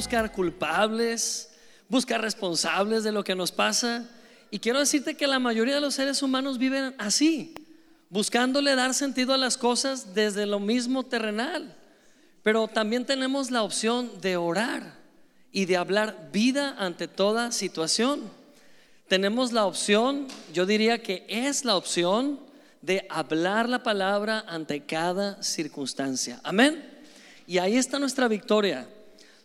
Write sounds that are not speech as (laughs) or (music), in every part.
buscar culpables, buscar responsables de lo que nos pasa. Y quiero decirte que la mayoría de los seres humanos viven así, buscándole dar sentido a las cosas desde lo mismo terrenal. Pero también tenemos la opción de orar y de hablar vida ante toda situación. Tenemos la opción, yo diría que es la opción de hablar la palabra ante cada circunstancia. Amén. Y ahí está nuestra victoria.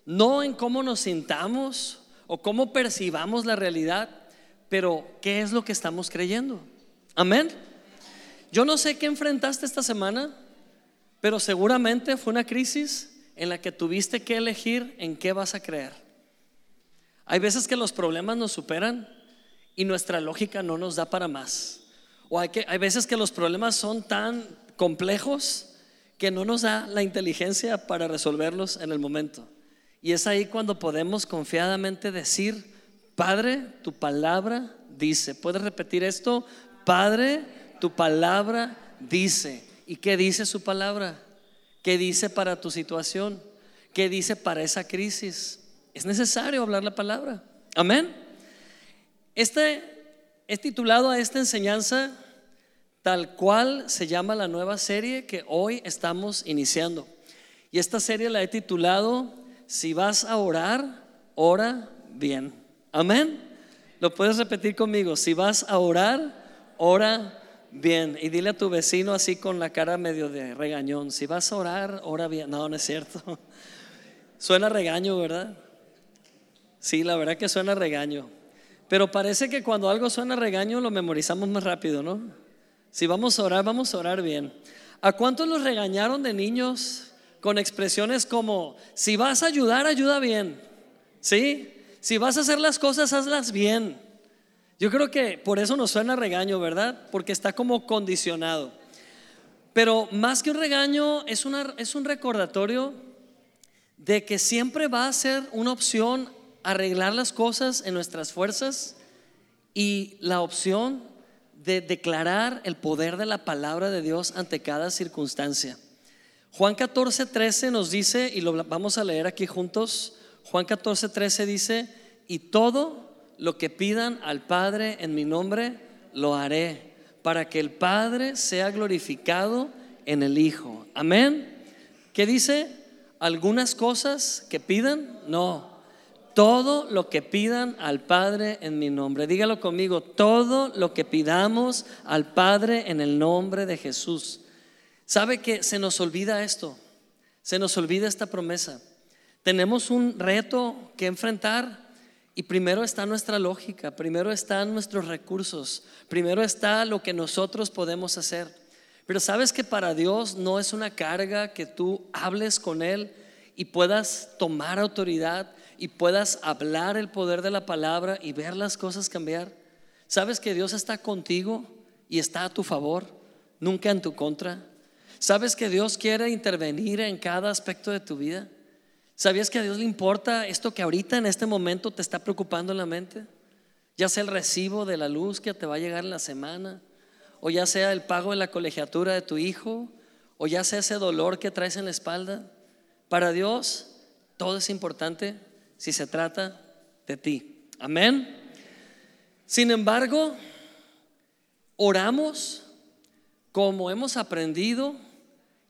No en cómo nos sintamos o cómo percibamos la realidad, pero qué es lo que estamos creyendo. Amén. Yo no sé qué enfrentaste esta semana, pero seguramente fue una crisis en la que tuviste que elegir en qué vas a creer. Hay veces que los problemas nos superan y nuestra lógica no nos da para más. O hay, hay veces que los problemas son tan complejos que no nos da la inteligencia para resolverlos en el momento. Y es ahí cuando podemos confiadamente decir, Padre, tu palabra dice. ¿Puedes repetir esto? Padre, tu palabra dice. ¿Y qué dice su palabra? ¿Qué dice para tu situación? ¿Qué dice para esa crisis? Es necesario hablar la palabra. Amén. Este He titulado a esta enseñanza tal cual se llama la nueva serie que hoy estamos iniciando. Y esta serie la he titulado Si vas a orar, ora bien. Amén. Lo puedes repetir conmigo. Si vas a orar, ora bien. Y dile a tu vecino así con la cara medio de regañón. Si vas a orar, ora bien. No, no es cierto. (laughs) Suena regaño, ¿verdad? Sí, la verdad que suena regaño. Pero parece que cuando algo suena regaño lo memorizamos más rápido, ¿no? Si vamos a orar, vamos a orar bien. ¿A cuántos los regañaron de niños con expresiones como, si vas a ayudar, ayuda bien? ¿Sí? Si vas a hacer las cosas, hazlas bien. Yo creo que por eso nos suena regaño, ¿verdad? Porque está como condicionado. Pero más que un regaño, es, una, es un recordatorio de que siempre va a ser una opción arreglar las cosas en nuestras fuerzas y la opción de declarar el poder de la palabra de Dios ante cada circunstancia. Juan 14, 13 nos dice, y lo vamos a leer aquí juntos, Juan 14, 13 dice, y todo lo que pidan al Padre en mi nombre, lo haré, para que el Padre sea glorificado en el Hijo. Amén. ¿Qué dice? ¿Algunas cosas que pidan? No, todo lo que pidan al Padre en mi nombre. Dígalo conmigo, todo lo que pidamos al Padre en el nombre de Jesús. ¿Sabe que se nos olvida esto? Se nos olvida esta promesa. Tenemos un reto que enfrentar y primero está nuestra lógica, primero están nuestros recursos, primero está lo que nosotros podemos hacer. Pero sabes que para Dios no es una carga que tú hables con Él y puedas tomar autoridad y puedas hablar el poder de la palabra y ver las cosas cambiar. ¿Sabes que Dios está contigo y está a tu favor, nunca en tu contra? ¿Sabes que Dios quiere intervenir en cada aspecto de tu vida? ¿Sabías que a Dios le importa esto que ahorita en este momento te está preocupando en la mente? Ya sea el recibo de la luz que te va a llegar en la semana, o ya sea el pago de la colegiatura de tu hijo, o ya sea ese dolor que traes en la espalda. Para Dios todo es importante si se trata de ti. Amén. Sin embargo, oramos como hemos aprendido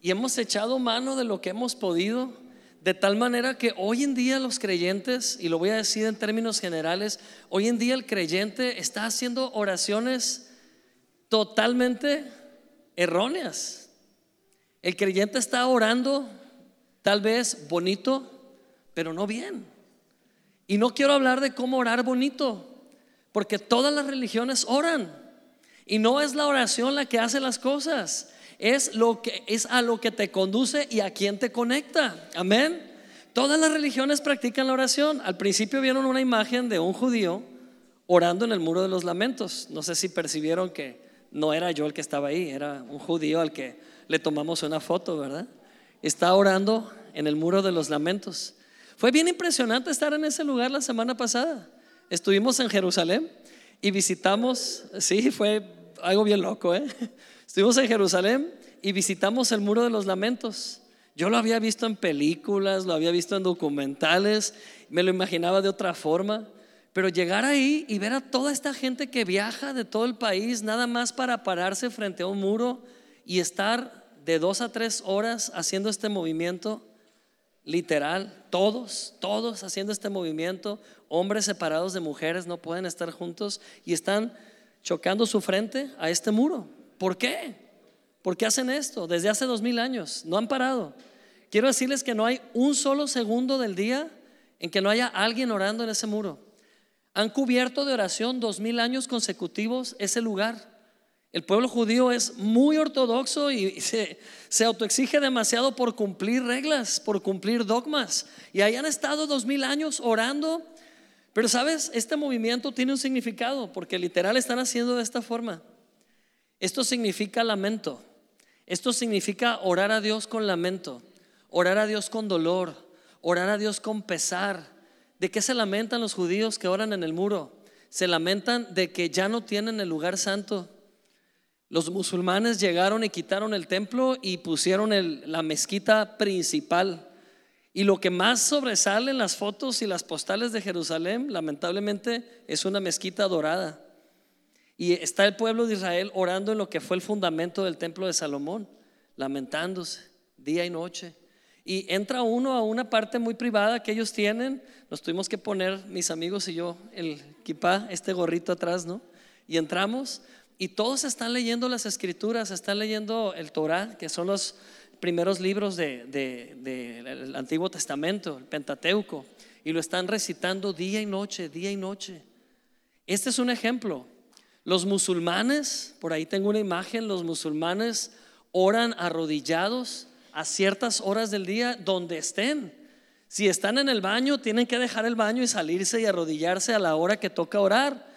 y hemos echado mano de lo que hemos podido, de tal manera que hoy en día los creyentes, y lo voy a decir en términos generales, hoy en día el creyente está haciendo oraciones totalmente erróneas. El creyente está orando tal vez bonito, pero no bien. Y no quiero hablar de cómo orar bonito, porque todas las religiones oran. Y no es la oración la que hace las cosas, es lo que es a lo que te conduce y a quien te conecta. Amén. Todas las religiones practican la oración. Al principio vieron una imagen de un judío orando en el muro de los lamentos. No sé si percibieron que no era yo el que estaba ahí, era un judío al que le tomamos una foto, ¿verdad? Está orando en el muro de los lamentos. Fue bien impresionante estar en ese lugar la semana pasada. Estuvimos en Jerusalén y visitamos, sí, fue algo bien loco, ¿eh? Estuvimos en Jerusalén y visitamos el muro de los lamentos. Yo lo había visto en películas, lo había visto en documentales, me lo imaginaba de otra forma. Pero llegar ahí y ver a toda esta gente que viaja de todo el país, nada más para pararse frente a un muro y estar de dos a tres horas haciendo este movimiento, literal, todos, todos haciendo este movimiento, hombres separados de mujeres no pueden estar juntos y están chocando su frente a este muro. ¿Por qué? ¿Por qué hacen esto? Desde hace dos mil años, no han parado. Quiero decirles que no hay un solo segundo del día en que no haya alguien orando en ese muro. Han cubierto de oración dos mil años consecutivos ese lugar. El pueblo judío es muy ortodoxo y (laughs) se, autoexige demasiado por cumplir reglas, por cumplir dogmas. Y ahí han estado dos mil años orando. Pero sabes, este movimiento tiene un significado porque literal están haciendo de esta forma. Esto significa lamento. Esto significa orar a Dios con lamento, orar a Dios con dolor, orar a Dios con pesar, ¿De qué se lamentan los judíos que oran en el muro? Se lamentan de que ya no tienen el lugar santo. Los musulmanes llegaron y quitaron el templo y pusieron la mezquita principal. Y lo que más sobresale en las fotos y las postales de Jerusalén, lamentablemente, es una mezquita dorada. Y está el pueblo de Israel orando en lo que fue el fundamento del templo de Salomón, lamentándose día y noche. Y entra uno a una parte muy privada que ellos tienen. Nos tuvimos que poner, mis amigos y yo, el kipá, este gorrito atrás, ¿no? Y entramos y todos están leyendo las escrituras, están leyendo el Torah, que son los primeros libros del de, Antiguo Testamento, el Pentateuco, y lo están recitando día y noche, día y noche. Este es un ejemplo. Los musulmanes, por ahí tengo una imagen, los musulmanes oran arrodillados a ciertas horas del día donde estén. Si están en el baño, tienen que dejar el baño y salirse y arrodillarse a la hora que toca orar.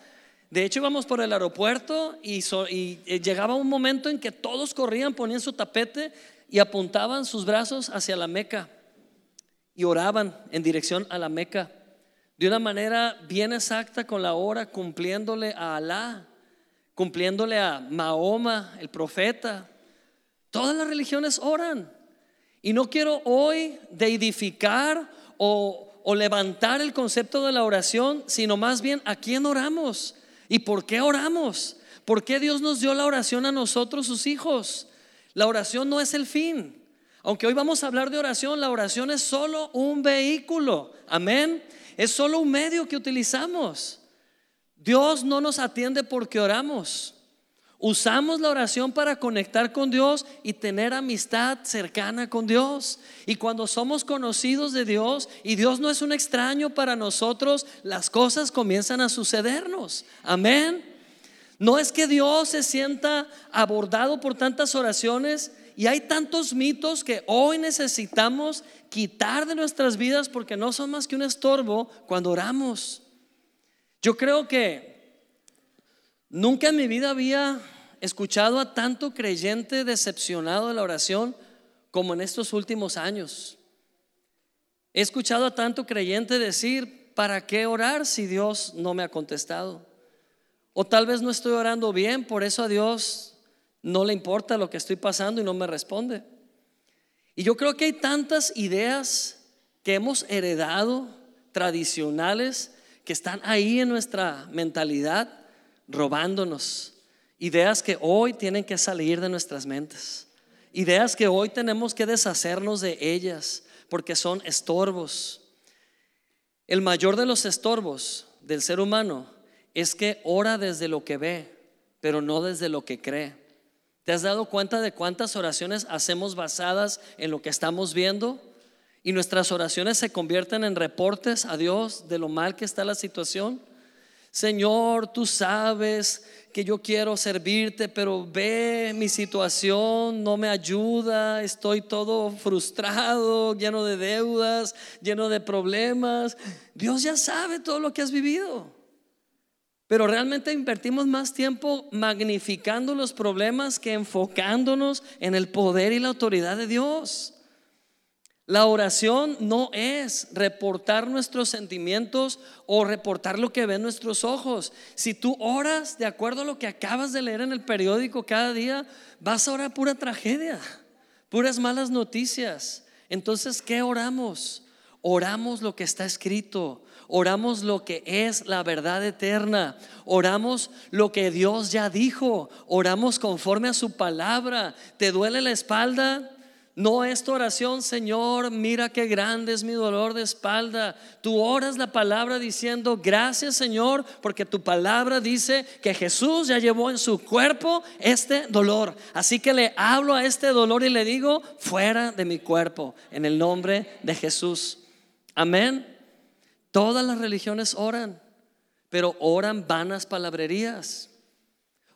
De hecho, íbamos por el aeropuerto y, eh, llegaba un momento en que todos corrían, ponían su tapete y apuntaban sus brazos hacia la Meca y oraban en dirección a la Meca de una manera bien exacta con la hora, cumpliéndole a Alá, cumpliéndole a Mahoma, el profeta. Todas las religiones oran. Y no quiero hoy edificar o, levantar el concepto de la oración, sino más bien a quién oramos y por qué oramos. ¿Por qué Dios nos dio la oración a nosotros, sus hijos? La oración no es el fin. Aunque hoy vamos a hablar de oración, la oración es solo un vehículo. Amén. Es solo un medio que utilizamos. Dios no nos atiende porque oramos. Usamos la oración para conectar con Dios y tener amistad cercana con Dios. Y cuando somos conocidos de Dios y Dios no es un extraño para nosotros, las cosas comienzan a sucedernos. Amén. No es que Dios se sienta abordado por tantas oraciones y hay tantos mitos que hoy necesitamos quitar de nuestras vidas porque no son más que un estorbo cuando oramos. Yo creo que Nunca en mi vida había escuchado a tanto creyente decepcionado de la oración como en estos últimos años. He escuchado a tanto creyente decir, ¿para qué orar si Dios no me ha contestado? O tal vez no estoy orando bien, por eso a Dios no le importa lo que estoy pasando y no me responde. Y yo creo que hay tantas ideas que hemos heredado, tradicionales, que están ahí en nuestra mentalidad robándonos. Ideas que hoy tienen que salir de nuestras mentes. Ideas que hoy tenemos que deshacernos de ellas porque son estorbos. El mayor de los estorbos del ser humano es que ora desde lo que ve, pero no desde lo que cree. ¿Te has dado cuenta de cuántas oraciones hacemos basadas en lo que estamos viendo? Y nuestras oraciones se convierten en reportes a Dios de lo mal que está la situación. Señor, tú sabes que yo quiero servirte, pero ve mi situación, no me ayuda, estoy todo frustrado, lleno de deudas, lleno de problemas. Dios ya sabe todo lo que has vivido. Pero realmente invertimos más tiempo magnificando los problemas que enfocándonos en el poder y la autoridad de Dios. La oración no es reportar nuestros sentimientos o reportar lo que ven nuestros ojos. Si tú oras de acuerdo a lo que acabas de leer en el periódico cada día, vas a orar pura tragedia, puras malas noticias. Entonces, ¿qué oramos? Oramos lo que está escrito, oramos lo que es la verdad eterna, oramos lo que Dios ya dijo, oramos conforme a su palabra. ¿Te duele la espalda? No es tu oración, Señor, mira qué grande es mi dolor de espalda. Tú oras la palabra diciendo, gracias Señor, porque tu palabra dice que Jesús ya llevó en su cuerpo este dolor. Así que le hablo a este dolor y le digo, fuera de mi cuerpo, en el nombre de Jesús. Amén. Todas las religiones oran, pero oran vanas palabrerías.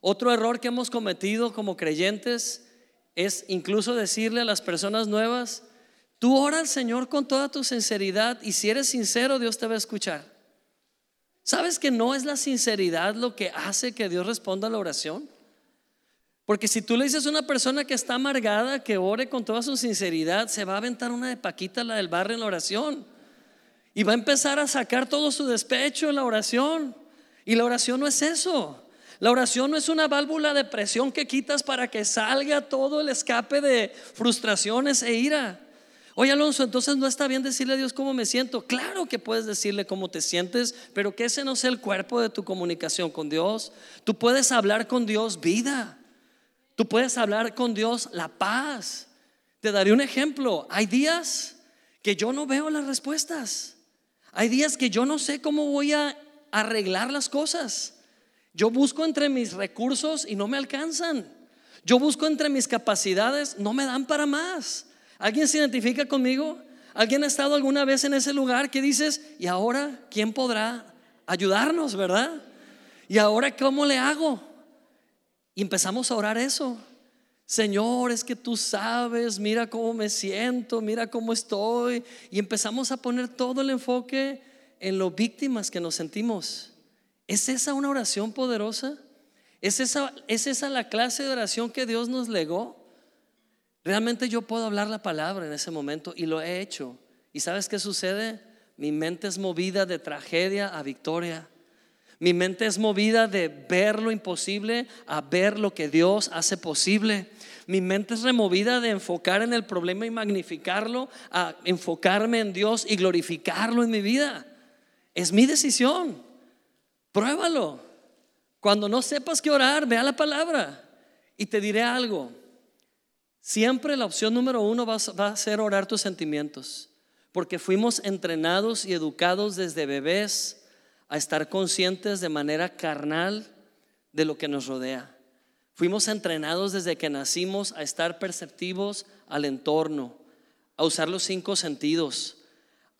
Otro error que hemos cometido como creyentes es incluso decirle a las personas nuevas, tú ora al Señor con toda tu sinceridad y si eres sincero Dios te va a escuchar. ¿Sabes que no es la sinceridad lo que hace que Dios responda a la oración? Porque si tú le dices a una persona que está amargada, que ore con toda su sinceridad, se va a aventar una de Paquita, la del barrio, en la oración. Y va a empezar a sacar todo su despecho en la oración. Y la oración no es eso. La oración no es una válvula de presión que quitas para que salga todo el escape de frustraciones e ira. Oye Alonso, entonces no está bien decirle a Dios cómo me siento. Claro que puedes decirle cómo te sientes, pero que ese no sea el cuerpo de tu comunicación con Dios. Tú puedes hablar con Dios vida. Tú puedes hablar con Dios la paz. Te daré un ejemplo. Hay días que yo no veo las respuestas. Hay días que yo no sé cómo voy a arreglar las cosas. Yo busco entre mis recursos y no me alcanzan. Yo busco entre mis capacidades, no me dan para más. ¿Alguien se identifica conmigo? ¿Alguien ha estado alguna vez en ese lugar que dices, y ahora quién podrá ayudarnos, verdad? ¿Y ahora cómo le hago? Y empezamos a orar eso. Señor, es que tú sabes, mira cómo me siento, mira cómo estoy. Y empezamos a poner todo el enfoque en lo víctimas que nos sentimos. ¿Es esa una oración poderosa? ¿Es esa, ¿Es esa la clase de oración que Dios nos legó? Realmente yo puedo hablar la palabra en ese momento y lo he hecho. ¿Y sabes qué sucede? Mi mente es movida de tragedia a victoria. Mi mente es movida de ver lo imposible a ver lo que Dios hace posible. Mi mente es removida de enfocar en el problema y magnificarlo a enfocarme en Dios y glorificarlo en mi vida. Es mi decisión. Pruébalo. Cuando no sepas qué orar, vea la palabra. Y te diré algo. Siempre la opción número uno va, a ser orar tus sentimientos. Porque fuimos entrenados y educados desde bebés a estar conscientes de manera carnal de lo que nos rodea. Fuimos entrenados desde que nacimos a estar perceptivos al entorno, a usar los cinco sentidos,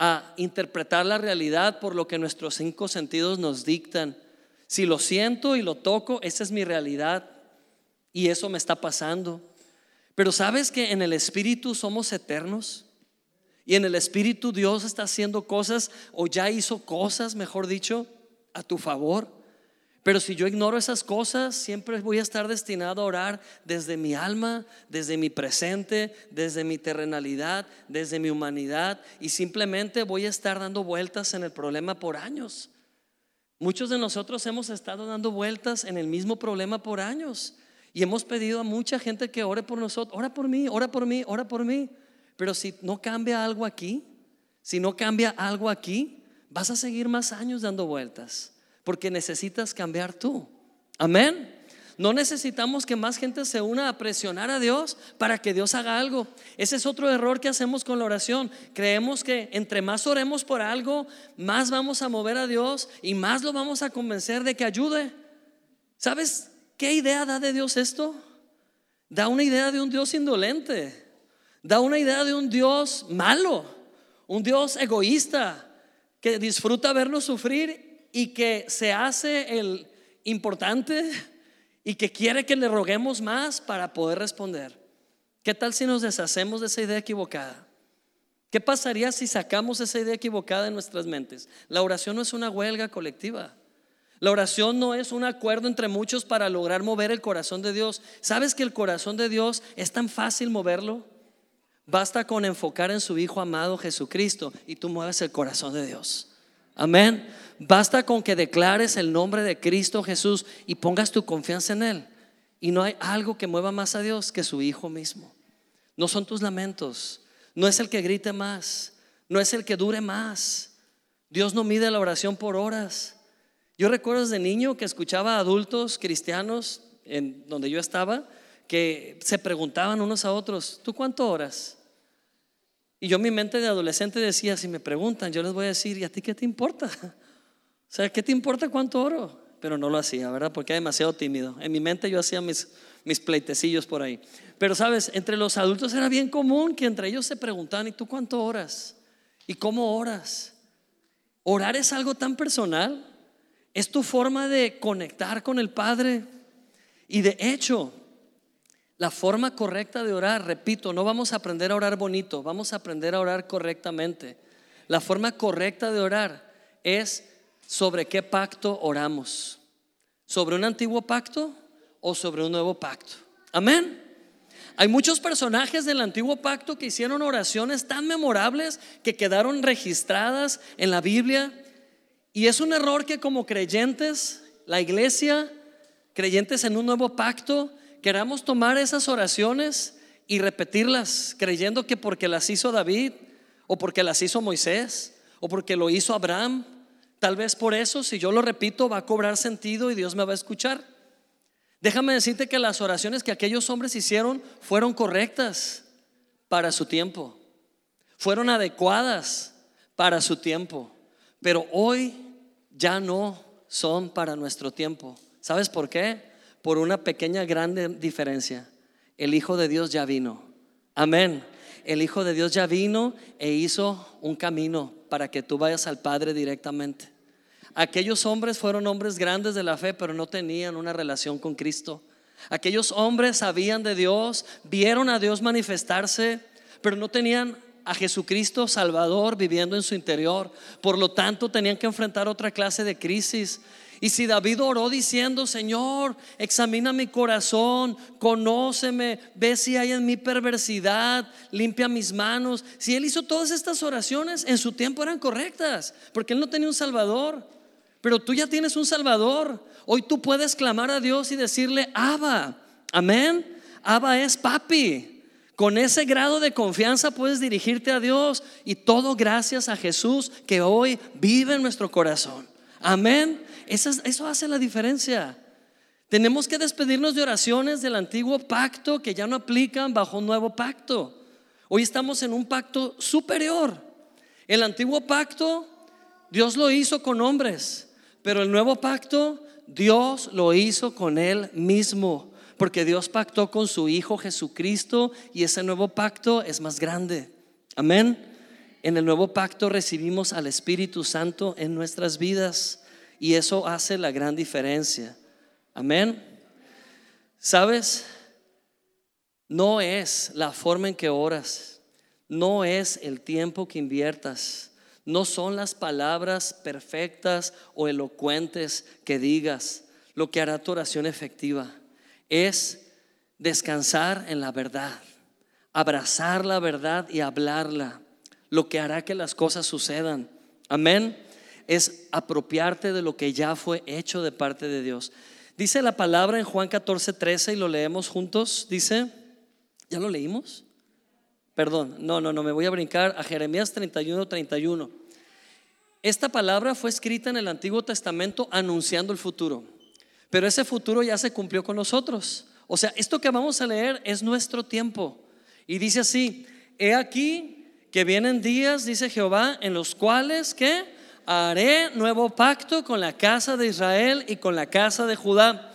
a interpretar la realidad por lo que nuestros cinco sentidos nos dictan. Si lo siento y lo toco, esa es mi realidad y eso me está pasando. Pero sabes que en el Espíritu somos eternos y en el Espíritu Dios está haciendo cosas o ya hizo cosas, mejor dicho, a tu favor. Pero si yo ignoro esas cosas, siempre voy a estar destinado a orar desde mi alma, desde mi presente, desde mi terrenalidad, desde mi humanidad y simplemente voy a estar dando vueltas en el problema por años. Muchos de nosotros hemos estado dando vueltas en el mismo problema por años y hemos pedido a mucha gente que ore por nosotros, ora por mí, ora por mí, ora por mí. Pero si no cambia algo aquí, si no cambia algo aquí, vas a seguir más años dando vueltas porque necesitas cambiar tú. Amén. No necesitamos que más gente se una a presionar a Dios para que Dios haga algo. Ese es otro error que hacemos con la oración. Creemos que entre más oremos por algo, más vamos a mover a Dios y más lo vamos a convencer de que ayude. ¿Sabes qué idea da de Dios esto? Da una idea de un Dios indolente. Da una idea de un Dios malo. Un Dios egoísta que disfruta vernos sufrir y que se hace el importante y que quiere que le roguemos más para poder responder. ¿Qué tal si nos deshacemos de esa idea equivocada? ¿Qué pasaría si sacamos esa idea equivocada de nuestras mentes? La oración no es una huelga colectiva. La oración no es un acuerdo entre muchos para lograr mover el corazón de Dios. ¿Sabes que el corazón de Dios es tan fácil moverlo? Basta con enfocar en su Hijo amado Jesucristo y tú mueves el corazón de Dios. Amén. Basta con que declares el nombre de Cristo Jesús y pongas tu confianza en Él. Y no hay algo que mueva más a Dios que su Hijo mismo. No son tus lamentos, no es el que grite más, no es el que dure más. Dios no mide la oración por horas. Yo recuerdo desde niño que escuchaba a adultos cristianos en donde yo estaba que se preguntaban unos a otros, ¿tú cuánto oras? Y yo mi mente de adolescente decía, si me preguntan, yo les voy a decir, ¿y a ti qué te importa? O sea, ¿qué te importa cuánto oro? Pero no lo hacía, ¿verdad? Porque era demasiado tímido. En mi mente yo hacía mis, mis pleitecillos por ahí. Pero sabes, entre los adultos era bien común que entre ellos se preguntaban, ¿y tú cuánto oras? ¿Y cómo oras? Orar es algo tan personal. Es tu forma de conectar con el Padre. Y de hecho, la forma correcta de orar, repito, no vamos a aprender a orar bonito, vamos a aprender a orar correctamente. La forma correcta de orar es sobre qué pacto oramos. ¿Sobre un antiguo pacto o sobre un nuevo pacto? Amén. Hay muchos personajes del antiguo pacto que hicieron oraciones tan memorables que quedaron registradas en la Biblia. Y es un error que como creyentes, la iglesia, creyentes en un nuevo pacto, queramos tomar esas oraciones y repetirlas, creyendo que porque las hizo David, o porque las hizo Moisés, o porque lo hizo Abraham, tal vez por eso, si yo lo repito, va a cobrar sentido y Dios me va a escuchar. Déjame decirte que las oraciones que aquellos hombres hicieron fueron correctas para su tiempo, fueron adecuadas para su tiempo, pero hoy ya no son para nuestro tiempo. ¿Sabes por qué? por una pequeña grande diferencia. El Hijo de Dios ya vino. Amén. El Hijo de Dios ya vino e hizo un camino para que tú vayas al Padre directamente. Aquellos hombres fueron hombres grandes de la fe, pero no tenían una relación con Cristo. Aquellos hombres sabían de Dios, vieron a Dios manifestarse, pero no tenían a Jesucristo Salvador viviendo en su interior. Por lo tanto, tenían que enfrentar otra clase de crisis. Y si David oró diciendo, Señor, examina mi corazón, conóceme, ve si hay en mi perversidad, limpia mis manos. Si él hizo todas estas oraciones, en su tiempo eran correctas, porque él no tenía un Salvador. Pero tú ya tienes un Salvador. Hoy tú puedes clamar a Dios y decirle, Abba, amén. Abba es papi. Con ese grado de confianza puedes dirigirte a Dios y todo gracias a Jesús que hoy vive en nuestro corazón. Amén. Eso, hace la diferencia. Tenemos que despedirnos de oraciones del antiguo pacto que ya no aplican bajo un nuevo pacto. Hoy estamos en un pacto superior. El antiguo pacto Dios lo hizo con hombres, pero el nuevo pacto Dios lo hizo con Él mismo, porque Dios pactó con su Hijo Jesucristo y ese nuevo pacto es más grande. Amén. En el nuevo pacto recibimos al Espíritu Santo en nuestras vidas. Y eso hace la gran diferencia. Amén. ¿Sabes? No es la forma en que oras, no es el tiempo que inviertas, no son las palabras perfectas o elocuentes que digas lo que hará tu oración efectiva. Es descansar en la verdad, abrazar la verdad y hablarla, lo que hará que las cosas sucedan. Amén es apropiarte de lo que ya fue hecho de parte de Dios. Dice la palabra en Juan 14, 13 y lo leemos juntos. Dice, ¿ya lo leímos? Perdón, no, no, no, me voy a brincar a Jeremías 31, 31. Esta palabra fue escrita en el Antiguo Testamento anunciando el futuro, pero ese futuro ya se cumplió con nosotros. O sea, esto que vamos a leer es nuestro tiempo. Y dice así, he aquí que vienen días, dice Jehová, en los cuales, ¿qué? Haré nuevo pacto con la casa de Israel y con la casa de Judá.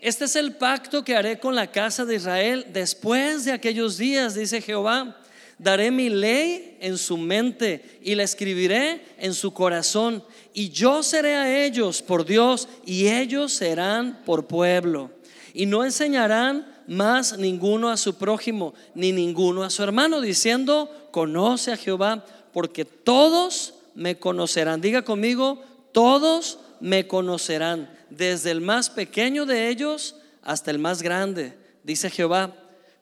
Este es el pacto que haré con la casa de Israel después de aquellos días, dice Jehová. Daré mi ley en su mente y la escribiré en su corazón. Y yo seré a ellos por Dios y ellos serán por pueblo. Y no enseñarán más ninguno a su prójimo ni ninguno a su hermano, diciendo, conoce a Jehová, porque todos me conocerán. Diga conmigo, todos me conocerán, desde el más pequeño de ellos hasta el más grande, dice Jehová,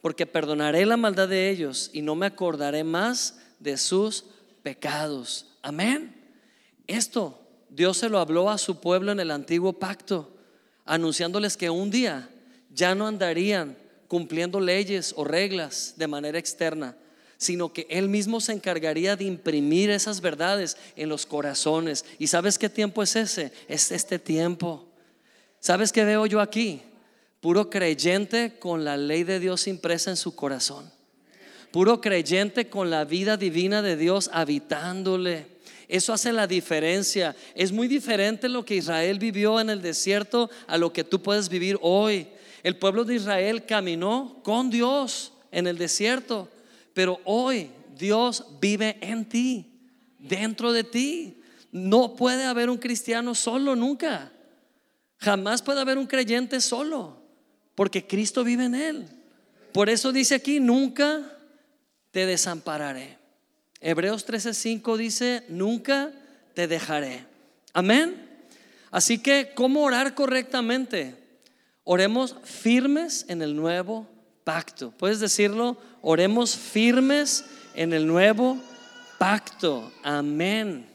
porque perdonaré la maldad de ellos y no me acordaré más de sus pecados. Amén. Esto Dios se lo habló a su pueblo en el antiguo pacto, anunciándoles que un día ya no andarían cumpliendo leyes o reglas de manera externa, sino que Él mismo se encargaría de imprimir esas verdades en los corazones. ¿Y sabes qué tiempo es ese? Es este tiempo. ¿Sabes qué veo yo aquí? Puro creyente con la ley de Dios impresa en su corazón. Puro creyente con la vida divina de Dios habitándole. Eso hace la diferencia. Es muy diferente lo que Israel vivió en el desierto a lo que tú puedes vivir hoy. El pueblo de Israel caminó con Dios en el desierto, pero hoy Dios vive en ti, dentro de ti. No puede haber un cristiano solo nunca. Jamás puede haber un creyente solo porque Cristo vive en él. Por eso dice aquí, nunca te desampararé. Hebreos 13:5 dice, nunca te dejaré. Amén. Así que, ¿cómo orar correctamente? Oremos firmes en el nuevo pacto. ¿Puedes decirlo? Oremos firmes en el nuevo pacto. Amén.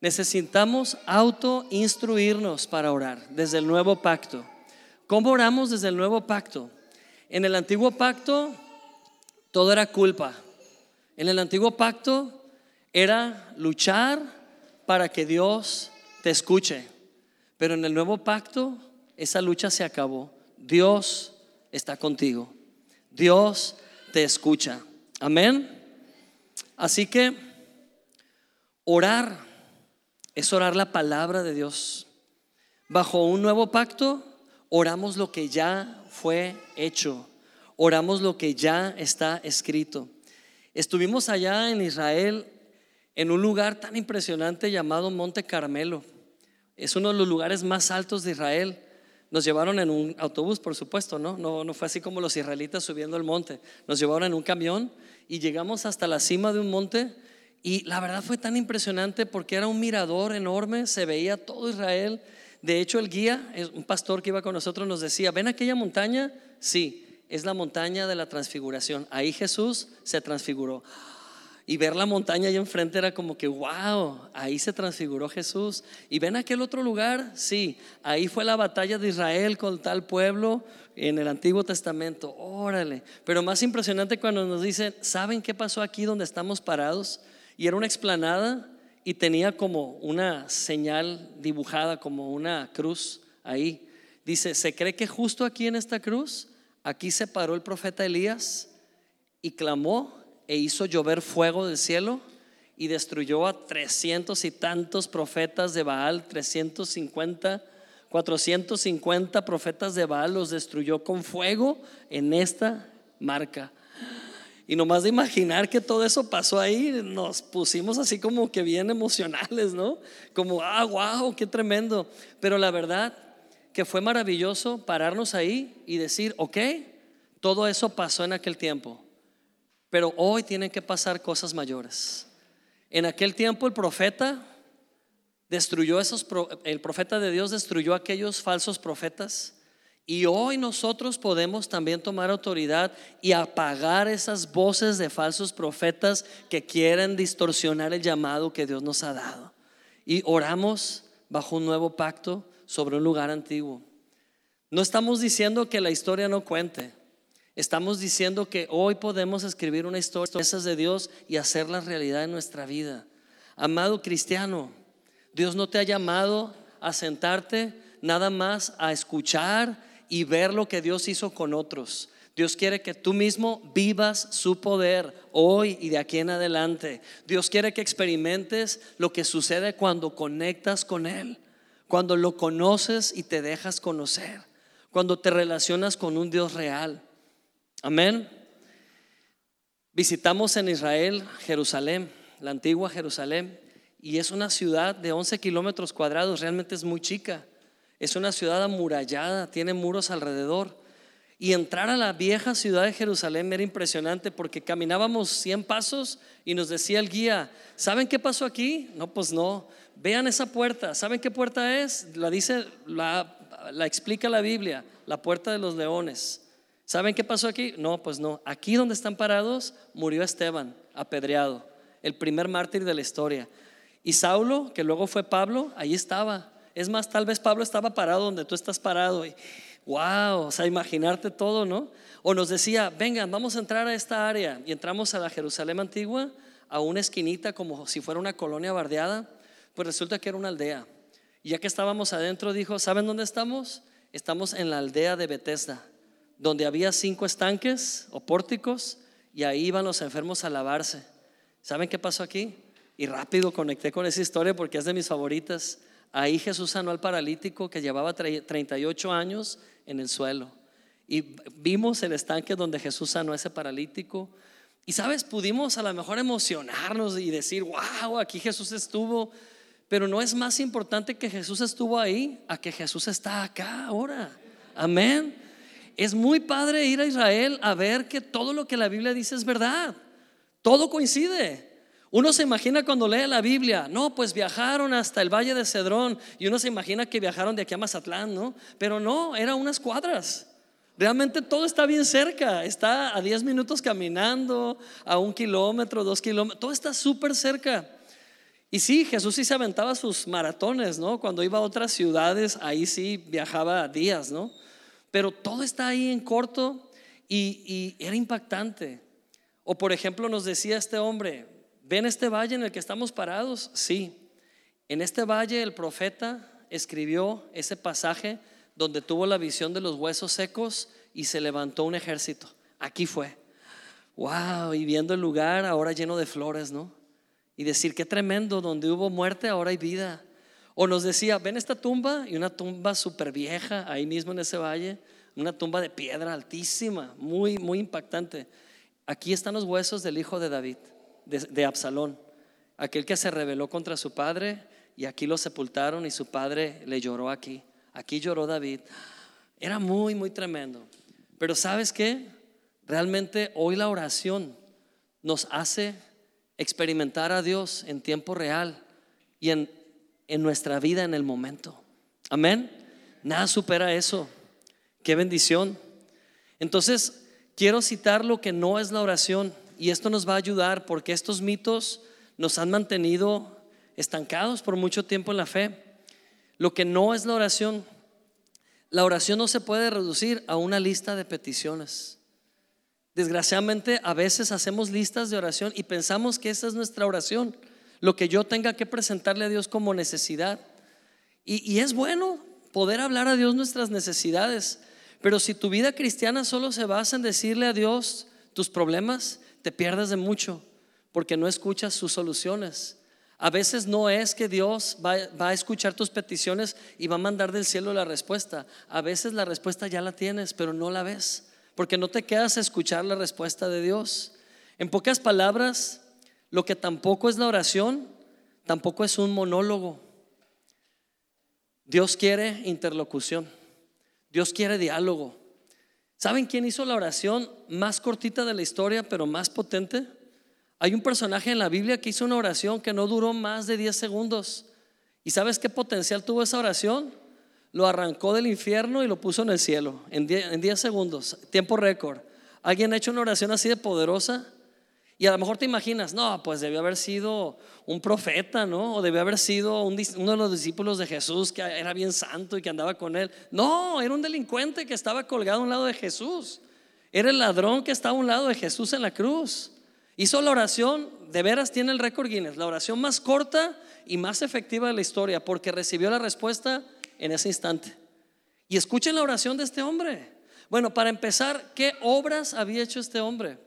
Necesitamos auto instruirnos para orar desde el nuevo pacto. ¿Cómo oramos desde el nuevo pacto? En el antiguo pacto todo era culpa. En el antiguo pacto era luchar para que Dios te escuche. Pero en el nuevo pacto esa lucha se acabó. Dios está contigo. Dios escucha. Amén. Así que orar es orar la palabra de Dios. Bajo un nuevo pacto oramos lo que ya fue hecho, oramos lo que ya está escrito. Estuvimos allá en Israel en un lugar tan impresionante llamado Monte Carmelo. Es uno de los lugares más altos de Israel. Nos llevaron en un autobús, por supuesto, ¿no? No, fue así como los israelitas subiendo el monte. Nos llevaron en un camión y llegamos hasta la cima de un monte y la verdad fue tan impresionante porque era un mirador enorme, se veía todo Israel de hecho, el guía, un pastor que iba con nosotros, nos decía, ¿ven aquella montaña? Sí, es la montaña de la transfiguración. Ahí Jesús se transfiguró. Y ver la montaña ahí enfrente era como que, wow, ahí se transfiguró Jesús. Y ven aquel otro lugar, sí, ahí fue la batalla de Israel con tal pueblo en el Antiguo Testamento. Órale. Pero más impresionante cuando nos dicen, ¿saben qué pasó aquí donde estamos parados? Y era una explanada y tenía como una señal dibujada, como una cruz ahí. Dice, se cree que justo aquí en esta cruz, aquí se paró el profeta Elías y clamó e hizo llover fuego del cielo y destruyó a trescientos y tantos profetas de Baal, 350, 450 profetas de Baal los destruyó con fuego en esta marca. Y nomás de imaginar que todo eso pasó ahí, nos pusimos así como que bien emocionales, ¿no? Como, ah, wow, qué tremendo. Pero la verdad que fue maravilloso pararnos ahí y decir, ok, todo eso pasó en aquel tiempo, pero hoy tienen que pasar cosas mayores. En aquel tiempo el profeta destruyó esos, el profeta de Dios destruyó aquellos falsos profetas y hoy nosotros podemos también tomar autoridad y apagar esas voces de falsos profetas que quieren distorsionar el llamado que Dios nos ha dado. Y oramos bajo un nuevo pacto sobre un lugar antiguo. No estamos diciendo que la historia no cuente. Estamos diciendo que hoy podemos escribir una historia de Dios y hacerla realidad en nuestra vida. Amado cristiano, Dios no te ha llamado a sentarte nada más a escuchar y ver lo que Dios hizo con otros. Dios quiere que tú mismo vivas su poder hoy y de aquí en adelante. Dios quiere que experimentes lo que sucede cuando conectas con Él, cuando lo conoces y te dejas conocer, cuando te relacionas con un Dios real. Amén. Visitamos en Israel Jerusalén, la antigua Jerusalén, y es una ciudad de 11 kilómetros cuadrados, realmente es muy chica. Es una ciudad amurallada, tiene muros alrededor. Y entrar a la vieja ciudad de Jerusalén era impresionante porque caminábamos 100 pasos y nos decía el guía, ¿saben qué pasó aquí? No, pues no. Vean esa puerta. ¿Saben qué puerta es? La dice, la, la explica la Biblia, la puerta de los leones. ¿Saben qué pasó aquí? No, pues no. Aquí donde están parados murió Esteban, apedreado, el primer mártir de la historia. Y Saulo, que luego fue Pablo, ahí estaba. Es más, tal vez Pablo estaba parado donde tú estás parado y Wow, o sea, imaginarte todo, ¿no? O nos decía, vengan, vamos a entrar a esta área y entramos a la Jerusalén antigua, a una esquinita como si fuera una colonia bardeada, pues resulta que era una aldea. Y ya que estábamos adentro, dijo, ¿saben dónde estamos? Estamos en la aldea de Bethesda, donde había cinco estanques o pórticos y ahí iban los enfermos a lavarse. ¿Saben qué pasó aquí? Y rápido conecté con esa historia porque es de mis favoritas. Ahí Jesús sanó al paralítico que llevaba 38 años en el suelo. Y vimos el estanque donde Jesús sanó a ese paralítico. Y sabes, pudimos a lo mejor emocionarnos y decir, wow, aquí Jesús estuvo. Pero no es más importante que Jesús estuvo ahí a que Jesús está acá ahora. Amén. Es muy padre ir a Israel a ver que todo lo que la Biblia dice es verdad. Todo coincide. Uno se imagina cuando lee la Biblia, no, pues viajaron hasta el Valle de Cedrón y uno se imagina que viajaron de aquí a Mazatlán, ¿no? Pero no, eran unas cuadras. Realmente todo está bien cerca, está a 10 minutos caminando, a un kilómetro, dos kilómetros, todo está súper cerca. Y sí, Jesús sí se aventaba sus maratones, ¿no? Cuando iba a otras ciudades, ahí sí viajaba días, ¿no? Pero todo está ahí en corto y, era impactante. O por ejemplo nos decía este hombre, ¿ven este valle en el que estamos parados? Sí. En este valle el profeta escribió ese pasaje donde tuvo la visión de los huesos secos y se levantó un ejército. Aquí fue. Wow, y viendo el lugar ahora lleno de flores, ¿no? Y decir, qué tremendo, donde hubo muerte ahora hay vida. O nos decía, ven esta tumba y una tumba súper vieja ahí mismo en ese valle, una tumba de piedra altísima, muy, muy impactante. Aquí están los huesos del hijo de David, de, Absalón, aquel que se rebeló contra su padre y aquí lo sepultaron y su padre le lloró aquí. Aquí lloró David. Era muy, muy tremendo. Pero ¿sabes qué? Realmente hoy la oración nos hace experimentar a Dios en tiempo real y en, en nuestra vida en el momento. Amén. Nada supera eso. Qué bendición. Entonces, quiero citar lo que no es la oración y esto nos va a ayudar porque estos mitos nos han mantenido estancados por mucho tiempo en la fe. Lo que no es la oración, la oración no se puede reducir a una lista de peticiones. Desgraciadamente a veces hacemos listas de oración y pensamos que esa es nuestra oración, lo que yo tenga que presentarle a Dios como necesidad. Y, es bueno poder hablar a Dios nuestras necesidades, pero si tu vida cristiana solo se basa en decirle a Dios tus problemas, te pierdes de mucho porque no escuchas sus soluciones. A veces no es que Dios va, a escuchar tus peticiones y va a mandar del cielo la respuesta. A veces la respuesta ya la tienes, pero no la ves, porque no te quedas a escuchar la respuesta de Dios. En pocas palabras, lo que tampoco es la oración, tampoco es un monólogo. Dios quiere interlocución. Dios quiere diálogo. ¿Saben quién hizo la oración más cortita de la historia, pero más potente? Hay un personaje en la Biblia que hizo una oración que no duró más de 10 segundos. ¿Y sabes qué potencial tuvo esa oración? Lo arrancó del infierno y lo puso en el cielo en 10, segundos, tiempo récord. ¿Alguien ha hecho una oración así de poderosa? Y a lo mejor te imaginas, no, pues debió haber sido un profeta, ¿no? O debió haber sido uno de los discípulos de Jesús que era bien santo y que andaba con él. No, era un delincuente que estaba colgado a un lado de Jesús. Era el ladrón que estaba a un lado de Jesús en la cruz. Hizo la oración, de veras tiene el récord Guinness, la oración más corta y más efectiva de la historia, porque recibió la respuesta en ese instante. Y escuchen la oración de este hombre. Bueno, para empezar, ¿qué obras había hecho este hombre?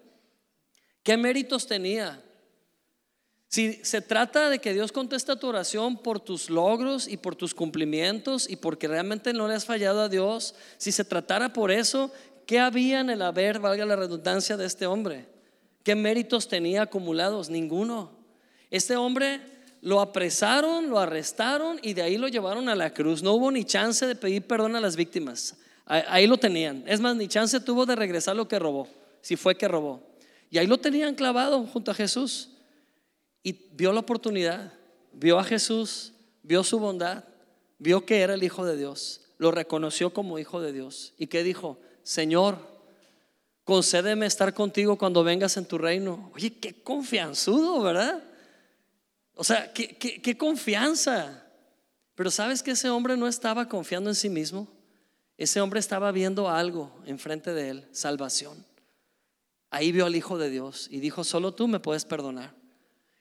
¿Qué méritos tenía? Si se trata de que Dios contesta tu oración por tus logros y por tus cumplimientos y porque realmente no le has fallado a Dios, si se tratara por eso, ¿qué había en el haber, valga la redundancia, de este hombre? ¿Qué méritos tenía acumulados? Ninguno. Este hombre lo apresaron, lo arrestaron y de ahí lo llevaron a la cruz. No hubo ni chance de pedir perdón a las víctimas. Ahí lo tenían. Es más, ni chance tuvo de regresar lo que robó, si fue que robó. Y ahí lo tenían clavado junto a Jesús. Y vio la oportunidad, vio a Jesús, vio su bondad, vio que era el Hijo de Dios, lo reconoció como Hijo de Dios. ¿Y qué dijo? Señor, concédeme estar contigo cuando vengas en tu reino. Oye, qué confianzudo, ¿verdad? O sea, qué, qué, confianza. Pero sabes que ese hombre no estaba confiando en sí mismo. ese hombre estaba viendo algo enfrente de él, salvación. Ahí vio al Hijo de Dios y dijo, solo tú me puedes perdonar.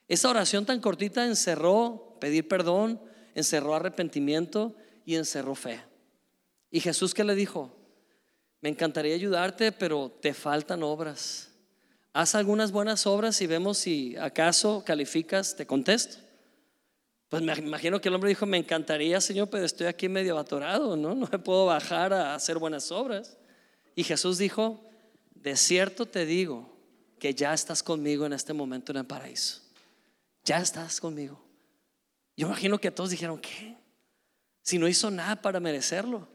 Esa oración tan cortita encerró pedir perdón, encerró arrepentimiento y encerró fe. Y Jesús que le dijo, me encantaría ayudarte, pero te faltan obras. Haz algunas buenas obras y vemos si acaso calificas, te contesto. Pues me imagino que el hombre dijo, me encantaría, Señor, pero estoy aquí medio atorado, ¿no? (laughs) No me puedo bajar a hacer buenas obras. Y Jesús dijo, de cierto te digo que ya estás conmigo en este momento en el paraíso. Ya estás conmigo. Yo imagino que todos dijeron, ¿qué? Si no hizo nada para merecerlo.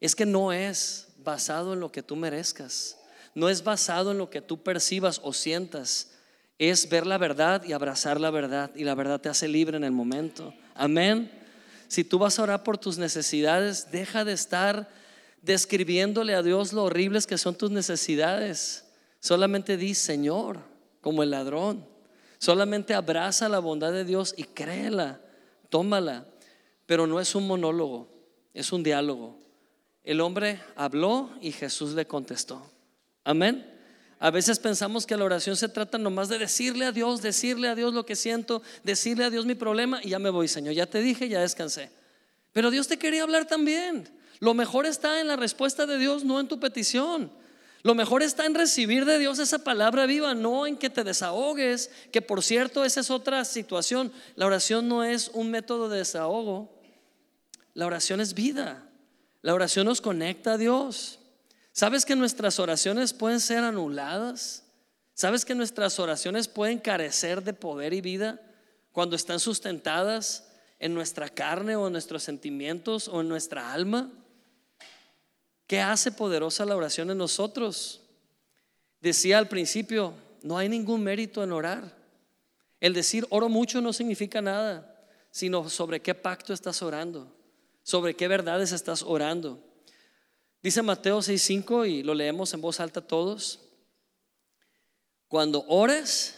Es que no es basado en lo que tú merezcas. No es basado en lo que tú percibas o sientas. Es ver la verdad y abrazar la verdad. Y la verdad te hace libre en el momento. Amén. Si tú vas a orar por tus necesidades, deja de estar describiéndole a Dios lo horribles que son tus necesidades. Solamente di, Señor, como el ladrón. Solamente abraza la bondad de Dios y créela, tómala. Pero no es un monólogo, es un diálogo. El hombre habló y Jesús le contestó. Amén. A veces pensamos que la oración se trata nomás de decirle a Dios, decirle a Dios lo que siento, decirle a Dios mi problema y ya me voy, Señor. Ya te dije, ya descansé. Pero Dios te quería hablar también. Lo mejor está en la respuesta de Dios, no en tu petición. Lo mejor está en recibir de Dios esa palabra viva, no en que te desahogues, que por cierto esa es otra situación. La oración no es un método de desahogo, la oración es vida. La oración nos conecta a Dios. ¿Sabes que nuestras oraciones pueden ser anuladas? ¿Sabes que nuestras oraciones pueden carecer de poder y vida cuando están sustentadas en nuestra carne o en nuestros sentimientos o en nuestra alma? ¿Qué hace poderosa la oración en nosotros? Decía al principio, no hay ningún mérito en orar. El decir oro mucho no significa nada, sino sobre qué pacto estás orando sobre qué verdades estás orando. Dice Mateo 6:5 y lo leemos en voz alta todos. Cuando ores,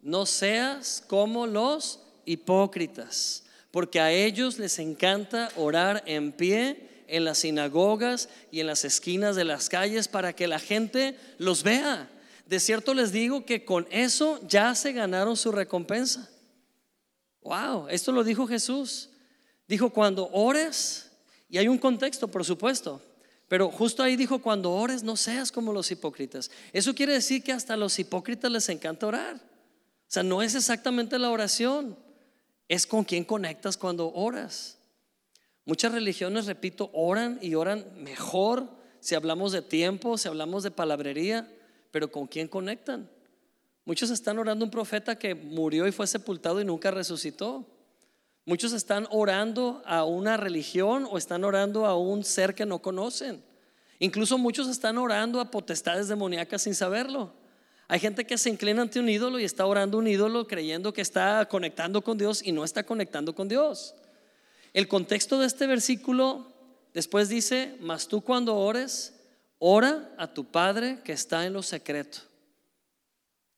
no seas como los hipócritas, porque a ellos les encanta orar en pie en las sinagogas y en las esquinas de las calles para que la gente los vea. De cierto les digo que con eso ya se ganaron su recompensa. Wow, esto lo dijo Jesús. Dijo, cuando ores, y hay un contexto, por supuesto, pero justo ahí dijo, cuando ores no seas como los hipócritas. Eso quiere decir que hasta a los hipócritas les encanta orar. O sea, no es exactamente la oración, es con quién conectas cuando oras. Muchas religiones, repito, oran y oran mejor si hablamos de tiempo, si hablamos de palabrería, pero ¿con quién conectan? Muchos están orando un profeta que murió y fue sepultado y nunca resucitó. Muchos están orando a una religión o están orando a un ser que no conocen. Incluso muchos están orando a potestades demoníacas sin saberlo. Hay gente que se inclina ante un ídolo y está orando un ídolo creyendo que está conectando con Dios y no está conectando con Dios. El contexto de este versículo después dice, mas tú cuando ores, ora a tu Padre que está en lo secreto.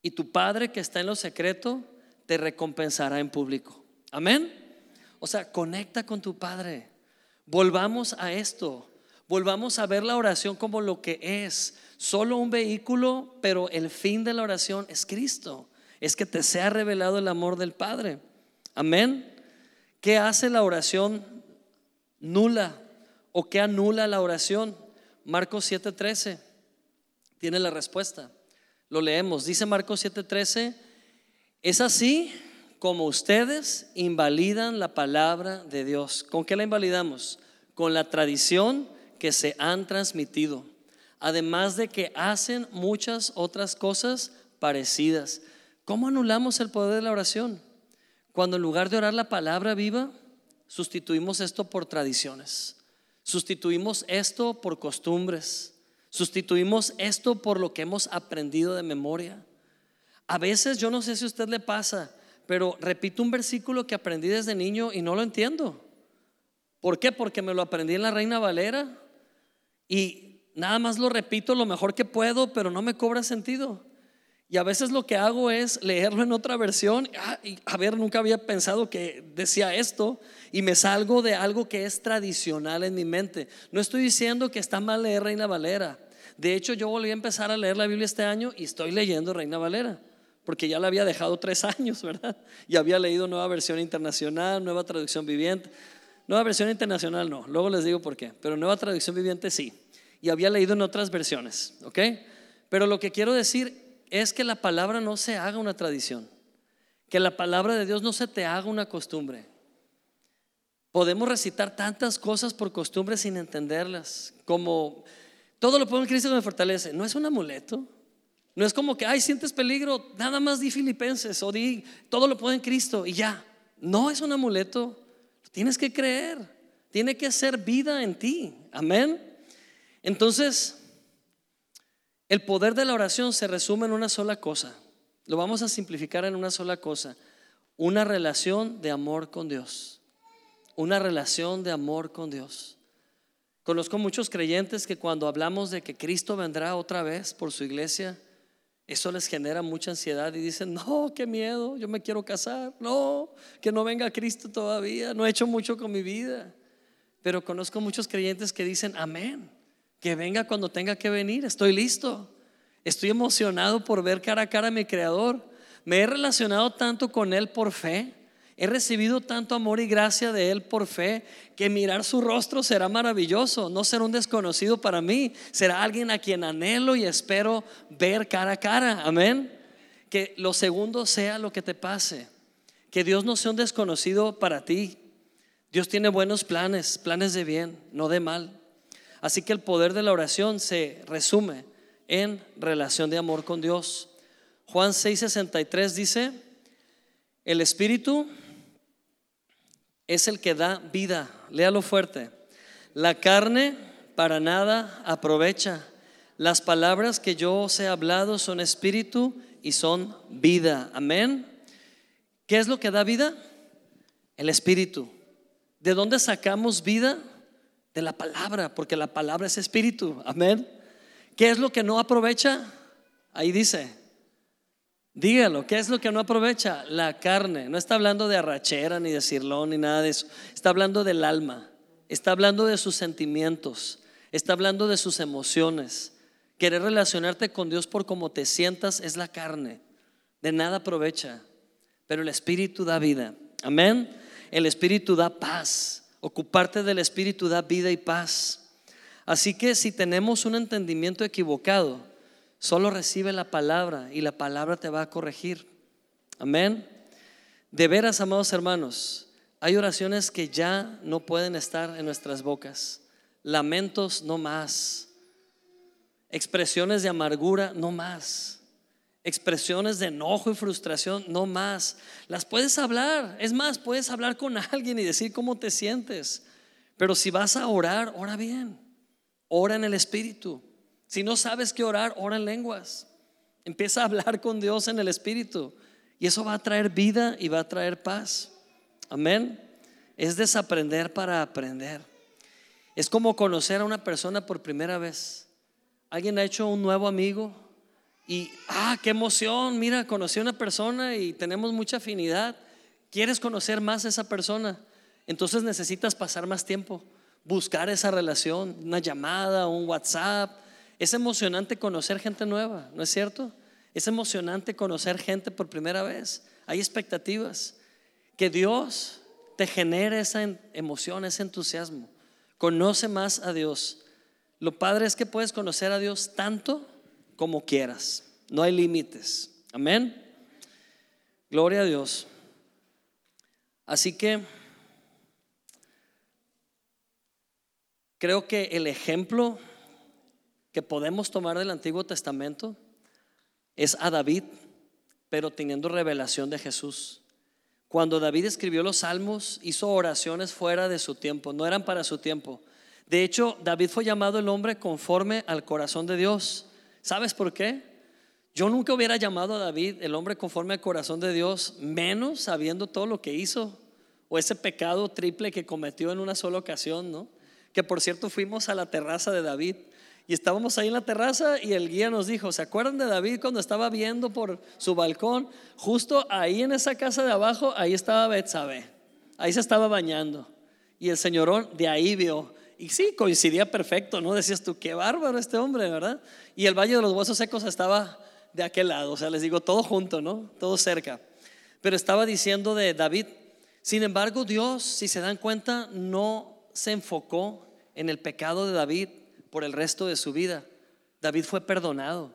Y tu Padre que está en lo secreto te recompensará en público. Amén. O sea, conecta con tu Padre. Volvamos a esto. Volvamos a ver la oración como lo que es. Solo un vehículo, pero el fin de la oración es Cristo. Es que te sea revelado el amor del Padre. Amén. ¿Qué hace la oración nula? ¿O qué anula la oración? Marcos 7:13 tiene la respuesta. Lo leemos. Dice Marcos 7:13, es así como ustedes invalidan la palabra de Dios. ¿Con qué la invalidamos? Con la tradición que se han transmitido. Además de que hacen muchas otras cosas parecidas. ¿Cómo anulamos el poder de la oración? Cuando en lugar de orar la palabra viva, sustituimos esto por tradiciones. Sustituimos esto por costumbres. Sustituimos esto por lo que hemos aprendido de memoria. A veces yo no sé si a usted le pasa, pero repito un versículo que aprendí desde niño y no lo entiendo. ¿Por qué? Porque me lo aprendí en la Reina Valera y nada más lo repito lo mejor que puedo, pero no me cobra sentido. Y a veces lo que hago es leerlo en otra versión. Ah, y, a ver, nunca había pensado que decía esto. Y me salgo de algo que es tradicional en mi mente. No estoy diciendo que está mal leer Reina Valera. De hecho, yo volví a empezar a leer la Biblia este año y estoy leyendo Reina Valera. Porque ya la había dejado tres (laughs) años, ¿verdad? Y había leído nueva versión internacional, nueva traducción viviente. Nueva versión internacional no, luego les digo por qué. Pero nueva traducción viviente sí. Y había leído en otras versiones, ¿ok? Pero lo que quiero decir es que la palabra no se haga una tradición, que la palabra de Dios no se te haga una costumbre. Podemos recitar tantas cosas por costumbre sin entenderlas, como todo lo puedo en Cristo que me fortalece. No es un amuleto, no es como que, ay, sientes peligro, nada más di filipenses o di, todo lo puedo en Cristo y ya. No es un amuleto, tienes que creer, tiene que ser vida en ti. Amén. Entonces, el poder de la oración se resume en una sola cosa. Lo vamos a simplificar en una sola cosa. Una relación de amor con Dios. Una relación de amor con Dios. Conozco muchos creyentes que cuando hablamos de que Cristo vendrá otra vez por su iglesia, eso les genera mucha ansiedad y dicen, no, qué miedo, yo me quiero casar, no, que no venga Cristo todavía, no he hecho mucho con mi vida. Pero conozco muchos creyentes que dicen, amén, que venga cuando tenga que venir, estoy listo. Estoy emocionado por ver cara a cara a mi Creador. Me he relacionado tanto con Él por fe. He recibido tanto amor y gracia de Él por fe que mirar su rostro será maravilloso. No será un desconocido para mí. Será alguien a quien anhelo y espero ver cara a cara. Amén. Que lo segundo sea lo que te pase. Que Dios no sea un desconocido para ti. Dios tiene buenos planes, planes de bien, no de mal. Así que el poder de la oración se resume en relación de amor con Dios. Juan 6:63 dice, el Espíritu es el que da vida. Léalo fuerte. La carne para nada aprovecha. Las palabras que yo os he hablado son espíritu y son vida. Amén. ¿Qué es lo que da vida? El espíritu. ¿De dónde sacamos vida? De la palabra, porque la palabra es espíritu. Amén. ¿Qué es lo que no aprovecha? Ahí dice. Dígalo, ¿qué es lo que no aprovecha? La carne. No está hablando de arrachera, ni de cirlón, ni nada de eso. Está hablando del alma. Está hablando de sus sentimientos. Está hablando de sus emociones. Querer relacionarte con Dios por cómo te sientas es la carne. De nada aprovecha. Pero el Espíritu da vida. Amén. El Espíritu da paz. Ocuparte del Espíritu da vida y paz. Así que si tenemos un entendimiento equivocado, solo recibe la palabra y la palabra te va a corregir. Amén. De veras, amados hermanos, hay oraciones que ya no pueden estar en nuestras bocas. Lamentos no más. Expresiones de amargura no más expresiones de enojo y frustración, no más. Las puedes hablar, es más, puedes hablar con (laughs) alguien y decir cómo te sientes. Pero si vas a orar, ora bien. Ora en el Espíritu. Si no sabes qué orar, ora en lenguas. Empieza a hablar con Dios en el Espíritu. Y eso va a traer vida y va a traer paz. Amén. Es desaprender para aprender. Es como conocer a una persona por primera vez. Alguien ha hecho un nuevo amigo y, ah, qué emoción, mira, conocí a una persona y tenemos mucha afinidad. ¿Quieres conocer más a esa persona? Entonces necesitas pasar más tiempo, buscar esa relación, una llamada, un WhatsApp. Es emocionante conocer gente nueva, ¿no es cierto? Es emocionante conocer gente por primera vez. Hay expectativas. Que Dios te genere esa emoción, ese entusiasmo. Conoce más a Dios. Lo padre es que puedes conocer a Dios tanto como quieras. No hay límites. Amén. Gloria a Dios. Así que creo que el ejemplo que podemos tomar del Antiguo Testamento es a David, pero teniendo revelación de Jesús. Cuando David escribió los salmos, hizo oraciones fuera de su tiempo, no eran para su tiempo. De hecho, David fue llamado el hombre conforme al corazón de Dios. ¿Sabes por qué? Yo nunca hubiera llamado a David el hombre conforme al corazón de Dios, menos sabiendo todo lo que hizo o ese pecado triple que cometió en una sola ocasión, ¿no? Que por cierto fuimos a la terraza de David Y estábamos ahí en la terraza y el guía nos dijo, ¿se acuerdan de David cuando estaba viendo por su balcón? Justo ahí en esa casa de abajo, ahí estaba Betsabé. Ahí se estaba bañando. Y el señorón de ahí vio. Y sí, coincidía perfecto, ¿no? Decías tú, qué bárbaro este hombre, ¿verdad? Y el Valle de los Huesos Secos estaba de aquel lado. O sea, les digo, todo junto, ¿no? Todo cerca. Pero estaba diciendo de David. Sin embargo, Dios, si se dan cuenta, no se enfocó en el pecado de David por el resto de su vida. David fue perdonado,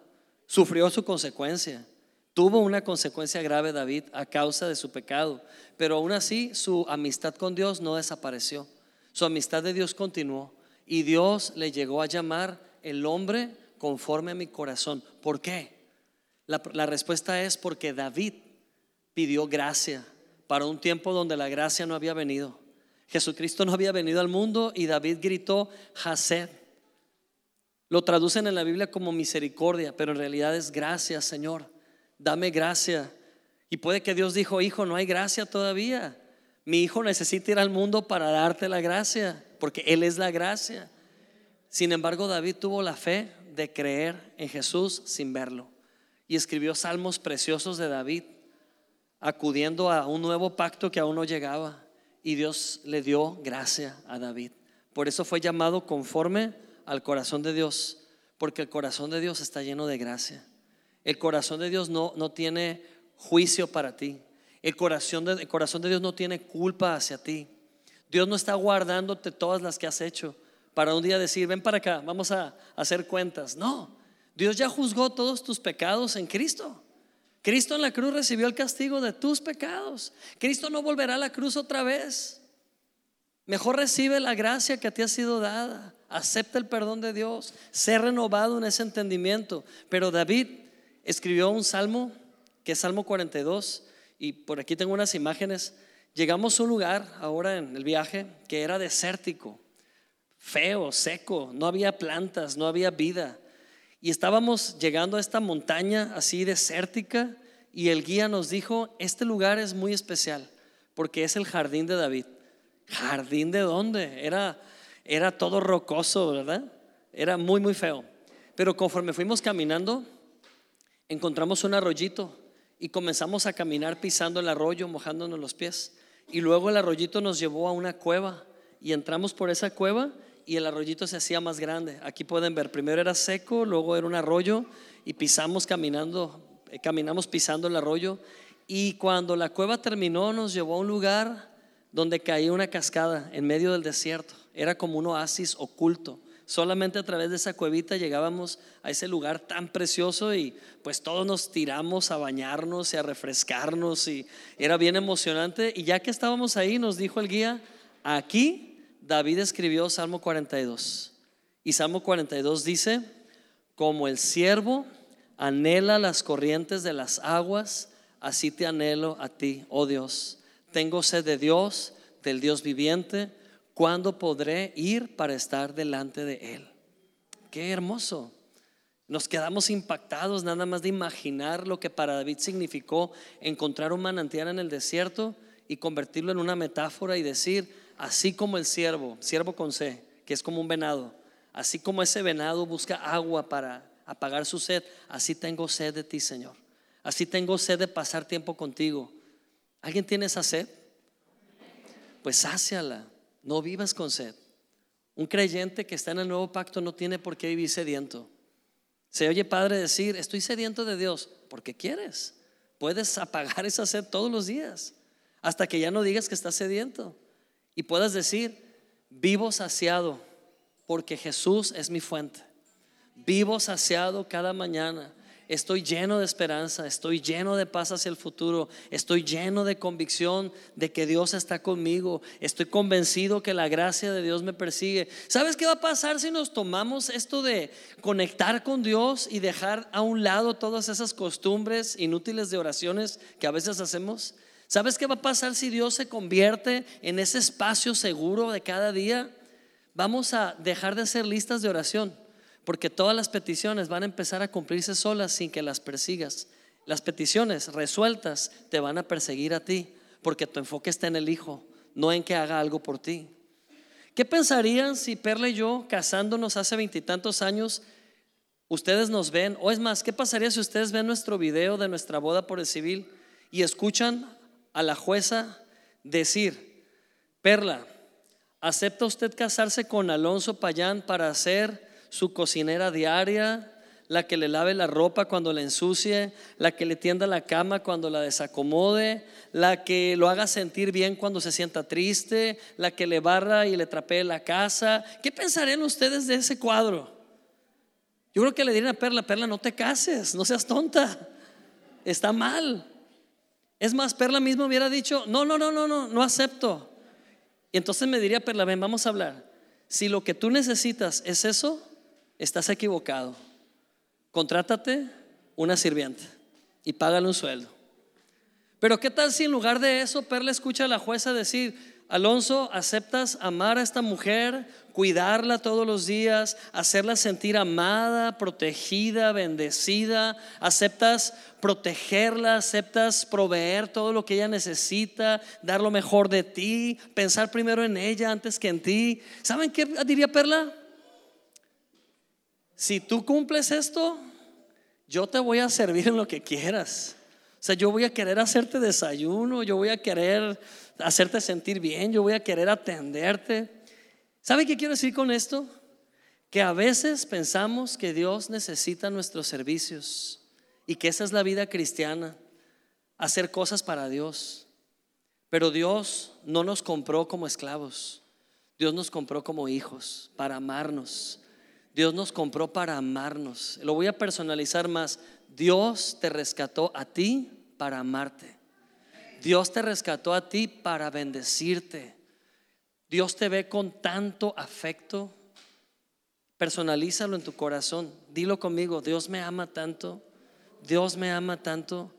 sufrió su consecuencia. Tuvo una consecuencia grave David a causa de su pecado, pero aún así su amistad con Dios no desapareció. Su amistad de Dios continuó y Dios le llegó a llamar el hombre conforme a mi corazón. ¿Por qué? La, respuesta es porque David pidió gracia para un tiempo donde la gracia no había venido. Jesucristo no había venido al mundo y David gritó, Hased. Lo traducen en la Biblia como misericordia, pero en realidad es gracia, Señor. Dame gracia. Y puede que Dios dijo, hijo, no hay gracia todavía. Mi hijo necesita ir al mundo para darte la gracia, porque Él es la gracia. Sin embargo, David tuvo la fe de creer en Jesús sin verlo. Y escribió salmos preciosos de David, acudiendo a un nuevo pacto que aún no llegaba y Dios le dio gracia a David. Por eso fue llamado conforme al corazón de Dios, porque el corazón de Dios está lleno de gracia. El corazón de Dios no, no tiene juicio para ti. El corazón, de, corazón de Dios no tiene culpa hacia ti. Dios no está guardándote todas las que has hecho para un día decir, ven para acá, vamos a hacer cuentas. No, Dios ya juzgó todos tus pecados en Cristo. Cristo en la cruz recibió el castigo de tus pecados. Cristo no volverá a la cruz otra vez. Mejor recibe la gracia que te ha sido dada. Acepta el perdón de Dios. Sé renovado en ese entendimiento. Pero David escribió un salmo, que es Salmo 42, y por aquí tengo unas imágenes. Llegamos a un lugar ahora en el viaje que era desértico, feo, seco, no había plantas, no había vida. Y estábamos llegando a esta montaña así desértica y el guía nos dijo, este lugar es muy especial porque es el jardín de David. ¿Jardín de dónde? Era, era todo rocoso, ¿verdad? Era muy, muy feo. Pero conforme fuimos caminando, encontramos un arroyito y comenzamos a caminar pisando el arroyo, mojándonos los pies. Y luego el arroyito nos llevó a una cueva y entramos por esa cueva y el arroyito se hacía más grande. Aquí pueden ver, primero era seco, luego era un arroyo y pisamos caminando, eh, caminamos pisando el arroyo y cuando la cueva terminó nos llevó a un lugar donde caía una cascada en medio del desierto. Era como un oasis oculto. Solamente a través de esa cuevita llegábamos a ese lugar tan precioso y pues todos nos tiramos a bañarnos y a refrescarnos y era bien emocionante. Y ya que estábamos ahí nos dijo el guía, aquí David escribió Salmo 42. Y Salmo 42 dice, como el siervo anhela las corrientes de las aguas, así te anhelo a ti, oh Dios. Tengo sed de Dios, del Dios viviente. ¿Cuándo podré ir para estar delante de Él? Qué hermoso. Nos quedamos impactados nada más de imaginar lo que para David significó encontrar un manantial en el desierto y convertirlo en una metáfora y decir, Así como el siervo, siervo con C, que es como un venado, así como ese venado busca agua para apagar su sed, así tengo sed de ti, Señor. Así tengo sed de pasar tiempo contigo. ¿Alguien tiene esa sed? Pues sáciala, no vivas con sed. Un creyente que está en el nuevo pacto no tiene por qué vivir sediento. Se oye padre decir, estoy sediento de Dios, porque quieres. Puedes apagar esa sed todos los días, hasta que ya no digas que estás sediento y puedas decir, vivo saciado porque Jesús es mi fuente. Vivo saciado cada mañana. Estoy lleno de esperanza, estoy lleno de paz hacia el futuro, estoy lleno de convicción de que Dios está conmigo, estoy convencido que la gracia de Dios me persigue. ¿Sabes qué va a pasar si nos tomamos esto de conectar con Dios y dejar a un lado todas esas costumbres inútiles de oraciones que a veces hacemos? ¿Sabes qué va a pasar si Dios se convierte en ese espacio seguro de cada día? Vamos a dejar de hacer listas de oración, porque todas las peticiones van a empezar a cumplirse solas sin que las persigas. Las peticiones resueltas te van a perseguir a ti, porque tu enfoque está en el Hijo, no en que haga algo por ti. ¿Qué pensarían si Perla y yo, casándonos hace veintitantos años, ustedes nos ven? O es más, ¿qué pasaría si ustedes ven nuestro video de nuestra boda por el civil y escuchan a la jueza decir, Perla, ¿acepta usted casarse con Alonso Payán para ser su cocinera diaria? la que le lave la ropa cuando la ensucie, la que le tienda la cama cuando la desacomode, la que lo haga sentir bien cuando se sienta triste, la que le barra y le trapee la casa. ¿Qué pensarían ustedes de ese cuadro? Yo creo que le dirían a Perla, Perla, no te cases, no seas tonta, está mal. Es más, Perla misma hubiera dicho, no, no, no, no, no, no acepto. Y entonces me diría, Perla, ven, vamos a hablar. Si lo que tú necesitas es eso, estás equivocado contrátate una sirvienta y págale un sueldo. Pero ¿qué tal si en lugar de eso Perla escucha a la jueza decir, Alonso, ¿aceptas amar a esta mujer, cuidarla todos los días, hacerla sentir amada, protegida, bendecida? ¿Aceptas protegerla? ¿Aceptas proveer todo lo que ella necesita, dar lo mejor de ti, pensar primero en ella antes que en ti? ¿Saben qué diría Perla? Si tú cumples esto, yo te voy a servir en lo que quieras. O sea, yo voy a querer hacerte desayuno, yo voy a querer hacerte sentir bien, yo voy a querer atenderte. ¿Sabe qué quiero decir con esto? Que a veces pensamos que Dios necesita nuestros servicios y que esa es la vida cristiana, hacer cosas para Dios. Pero Dios no nos compró como esclavos, Dios nos compró como hijos, para amarnos, Dios nos compró para amarnos. Lo voy a personalizar más. Dios te rescató a ti para amarte. Dios te rescató a ti para bendecirte. Dios te ve con tanto afecto. Personalízalo en tu corazón. Dilo conmigo, Dios me ama tanto. Dios me ama tanto.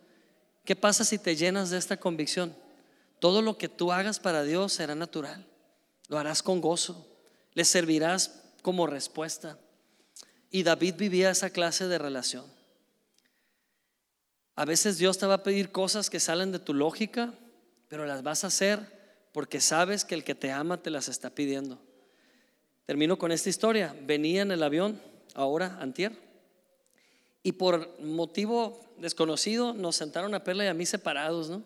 ¿Qué pasa si te llenas de esta convicción? Todo lo que tú hagas para Dios será natural. Lo harás con gozo. Le servirás como respuesta. Y David vivía esa clase de relación. A veces Dios te va a pedir cosas que salen de tu lógica, pero las vas a hacer porque sabes que el que te ama te las está pidiendo. Termino con esta historia. Venía en el avión, ahora, antier, y por motivo desconocido nos sentaron a Perla y a mí separados, ¿no?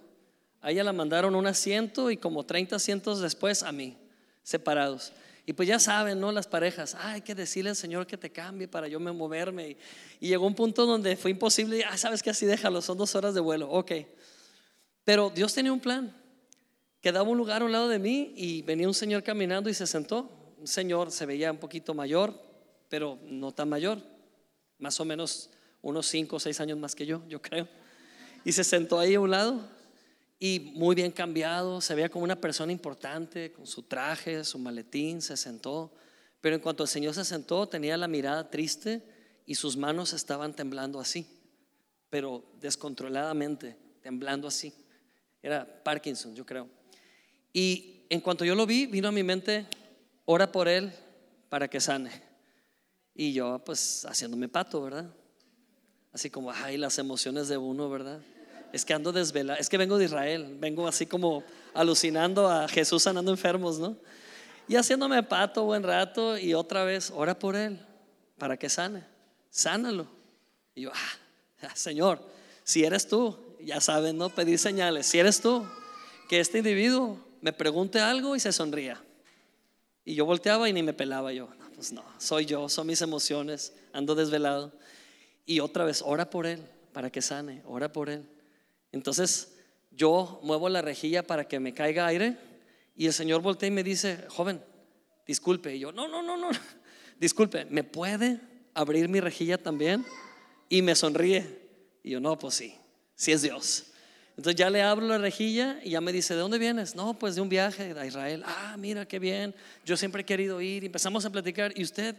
A ella la mandaron un asiento y como 30 asientos después a mí, separados. Y pues ya saben, ¿no? Las parejas, hay que decirle al Señor que te cambie para yo me moverme. Y, llegó un punto donde fue imposible, ah, sabes que así déjalo, son dos horas de vuelo, ok. Pero Dios tenía un plan. Quedaba un lugar a un lado de mí y venía un señor caminando y se sentó. Un señor se veía un poquito mayor, pero no tan mayor, más o menos unos cinco o seis años más que yo, yo creo. Y se sentó ahí a un lado y muy bien cambiado, se veía como una persona importante, con su traje, su maletín, se sentó. Pero en cuanto el Señor se sentó, tenía la mirada triste y sus manos estaban temblando así, pero descontroladamente, temblando así. Era Parkinson, yo creo. Y en cuanto yo lo vi, vino a mi mente, ora por él para que sane. Y yo, pues, haciéndome pato, ¿verdad? Así como, ay, las emociones de uno, ¿verdad? Es que ando desvelado, es que vengo de Israel, vengo así como alucinando a Jesús sanando enfermos, ¿no? Y haciéndome pato buen rato y otra vez, ora por él, para que sane, sánalo. Y yo, ah, Señor, si eres tú, ya saben, ¿no? Pedir señales, si eres tú, que este individuo me pregunte algo y se sonría. Y yo volteaba y ni me pelaba yo. Pues no, soy yo, son mis emociones, ando desvelado. Y otra vez, ora por él, para que sane, ora por él. Entonces yo muevo la rejilla para que me caiga aire y el Señor voltea y me dice, joven, disculpe. Y yo, no, no, no, no, (laughs) disculpe, ¿me puede abrir mi rejilla también? Y me sonríe. Y yo, no, pues sí, sí es Dios. Entonces ya le abro la rejilla y ya me dice, ¿de dónde vienes? No, pues de un viaje a Israel. Ah, mira, qué bien. Yo siempre he querido ir. Y empezamos a platicar. ¿Y usted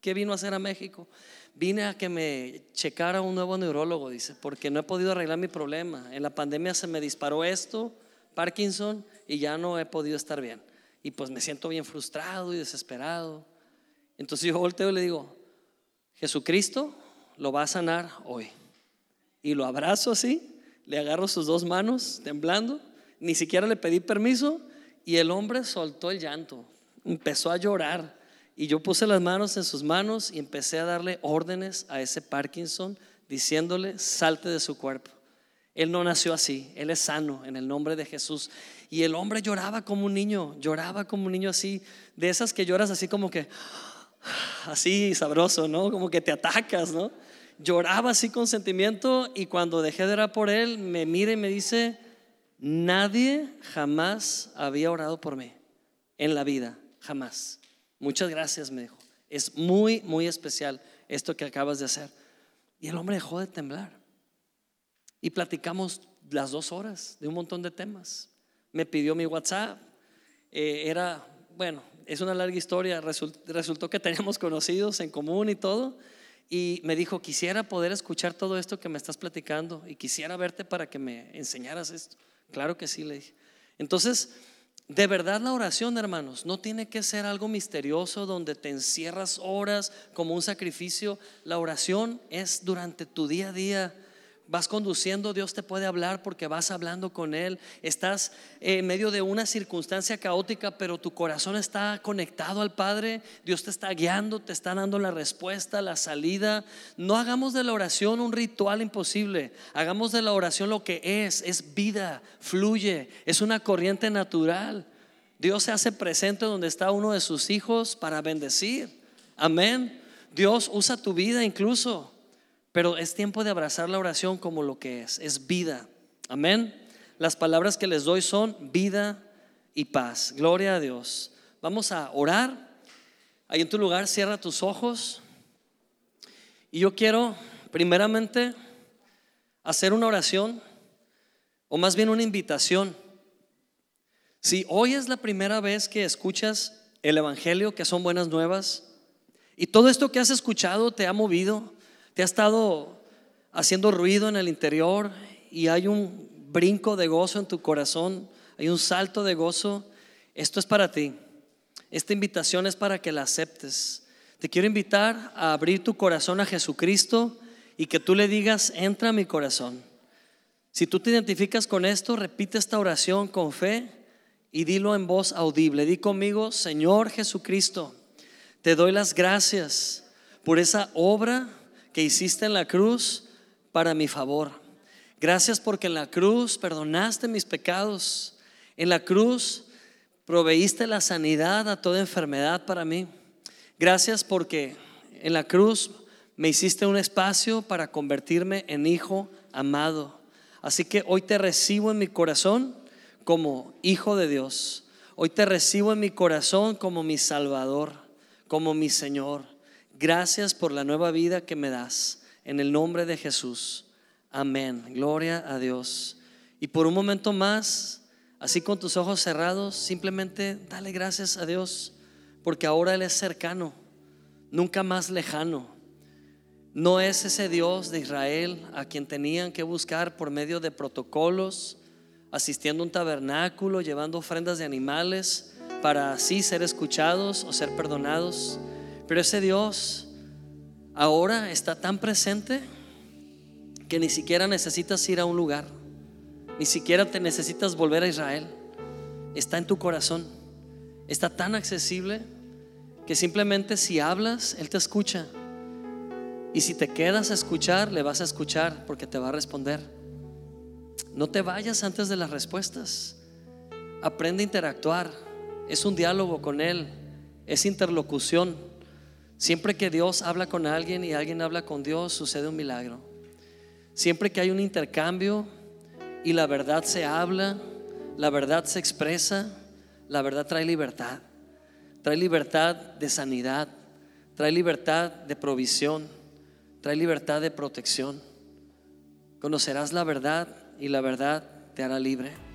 qué vino a hacer a México? Vine a que me checara un nuevo neurólogo, dice, porque no he podido arreglar mi problema. En la pandemia se me disparó esto, Parkinson, y ya no he podido estar bien. Y pues me siento bien frustrado y desesperado. Entonces yo volteo y le digo, Jesucristo lo va a sanar hoy. Y lo abrazo así, le agarro sus dos manos temblando, ni siquiera le pedí permiso y el hombre soltó el llanto. empezó a llorar. Y yo puse las manos en sus manos y empecé a darle órdenes a ese Parkinson, diciéndole, salte de su cuerpo. Él no nació así, Él es sano en el nombre de Jesús. Y el hombre lloraba como un niño, lloraba como un niño así, de esas que lloras así como que, así sabroso, ¿no? Como que te atacas, ¿no? Lloraba así con sentimiento y cuando dejé de orar por él, me mira y me dice, nadie jamás había orado por mí en la vida, jamás. Muchas gracias, me dijo. Es muy, muy especial esto que acabas de hacer. Y el hombre dejó de temblar. Y platicamos las dos horas de un montón de temas. Me pidió mi WhatsApp. Eh, era, bueno, es una larga historia. resultó que teníamos conocidos en común y todo. Y me dijo, quisiera poder escuchar todo esto que me estás platicando y quisiera verte para que me enseñaras esto. Claro que sí, le dije. Entonces, de verdad la oración, hermanos, no tiene que ser algo misterioso donde te encierras horas como un sacrificio. La oración es durante tu día a día vas conduciendo, Dios te puede hablar porque vas hablando con Él. Estás en medio de una circunstancia caótica, pero tu corazón está conectado al Padre. Dios te está guiando, te está dando la respuesta, la salida. No hagamos de la oración un ritual imposible. Hagamos de la oración lo que es. Es vida, fluye, es una corriente natural. Dios se hace presente donde está uno de sus hijos para bendecir. Amén. Dios usa tu vida incluso. Pero es tiempo de abrazar la oración como lo que es, es vida. Amén. Las palabras que les doy son vida y paz. Gloria a Dios. Vamos a orar. Ahí en tu lugar, cierra tus ojos. Y yo quiero, primeramente, hacer una oración, o más bien una invitación. Si hoy es la primera vez que escuchas el Evangelio, que son buenas nuevas, y todo esto que has escuchado te ha movido, te ha estado haciendo ruido en el interior y hay un brinco de gozo en tu corazón, hay un salto de gozo, esto es para ti. Esta invitación es para que la aceptes. Te quiero invitar a abrir tu corazón a Jesucristo y que tú le digas, entra a mi corazón. Si tú te identificas con esto, repite esta oración con fe y dilo en voz audible. Di conmigo, Señor Jesucristo, te doy las gracias por esa obra que hiciste en la cruz para mi favor. Gracias porque en la cruz perdonaste mis pecados. En la cruz proveíste la sanidad a toda enfermedad para mí. Gracias porque en la cruz me hiciste un espacio para convertirme en hijo amado. Así que hoy te recibo en mi corazón como hijo de Dios. Hoy te recibo en mi corazón como mi Salvador, como mi Señor. Gracias por la nueva vida que me das. En el nombre de Jesús. Amén. Gloria a Dios. Y por un momento más, así con tus ojos cerrados, simplemente dale gracias a Dios, porque ahora Él es cercano, nunca más lejano. No es ese Dios de Israel a quien tenían que buscar por medio de protocolos, asistiendo a un tabernáculo, llevando ofrendas de animales para así ser escuchados o ser perdonados. Pero ese Dios ahora está tan presente que ni siquiera necesitas ir a un lugar, ni siquiera te necesitas volver a Israel. Está en tu corazón, está tan accesible que simplemente si hablas, Él te escucha. Y si te quedas a escuchar, le vas a escuchar porque te va a responder. No te vayas antes de las respuestas. Aprende a interactuar. Es un diálogo con Él, es interlocución. Siempre que Dios habla con alguien y alguien habla con Dios, sucede un milagro. Siempre que hay un intercambio y la verdad se habla, la verdad se expresa, la verdad trae libertad. Trae libertad de sanidad, trae libertad de provisión, trae libertad de protección. Conocerás la verdad y la verdad te hará libre.